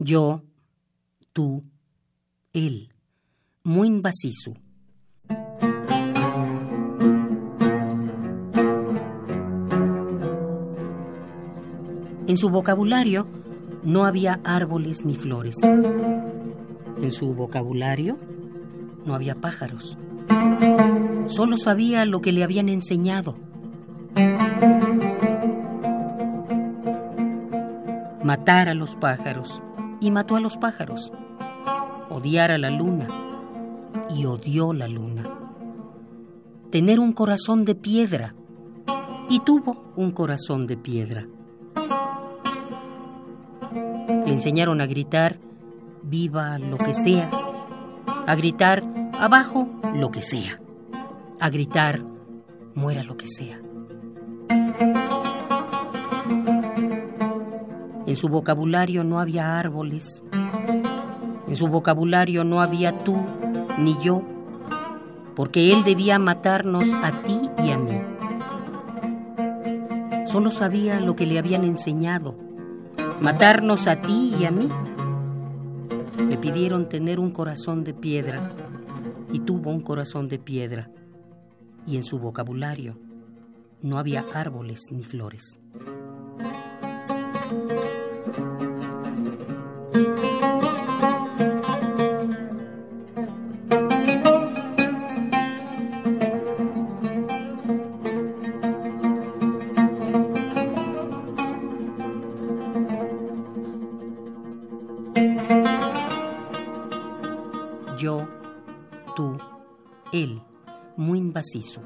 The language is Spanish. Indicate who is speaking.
Speaker 1: Yo, tú, él, muy invasivo. En su vocabulario no había árboles ni flores. En su vocabulario no había pájaros. Solo sabía lo que le habían enseñado. Matar a los pájaros y mató a los pájaros. Odiar a la luna y odió la luna. Tener un corazón de piedra y tuvo un corazón de piedra. Le enseñaron a gritar, viva lo que sea, a gritar, abajo lo que sea, a gritar, muera lo que sea. En su vocabulario no había árboles, en su vocabulario no había tú ni yo, porque él debía matarnos a ti y a mí. Solo sabía lo que le habían enseñado, matarnos a ti y a mí. Le pidieron tener un corazón de piedra y tuvo un corazón de piedra. Y en su vocabulario no había árboles ni flores. Yo, tú, él, muy invasivo.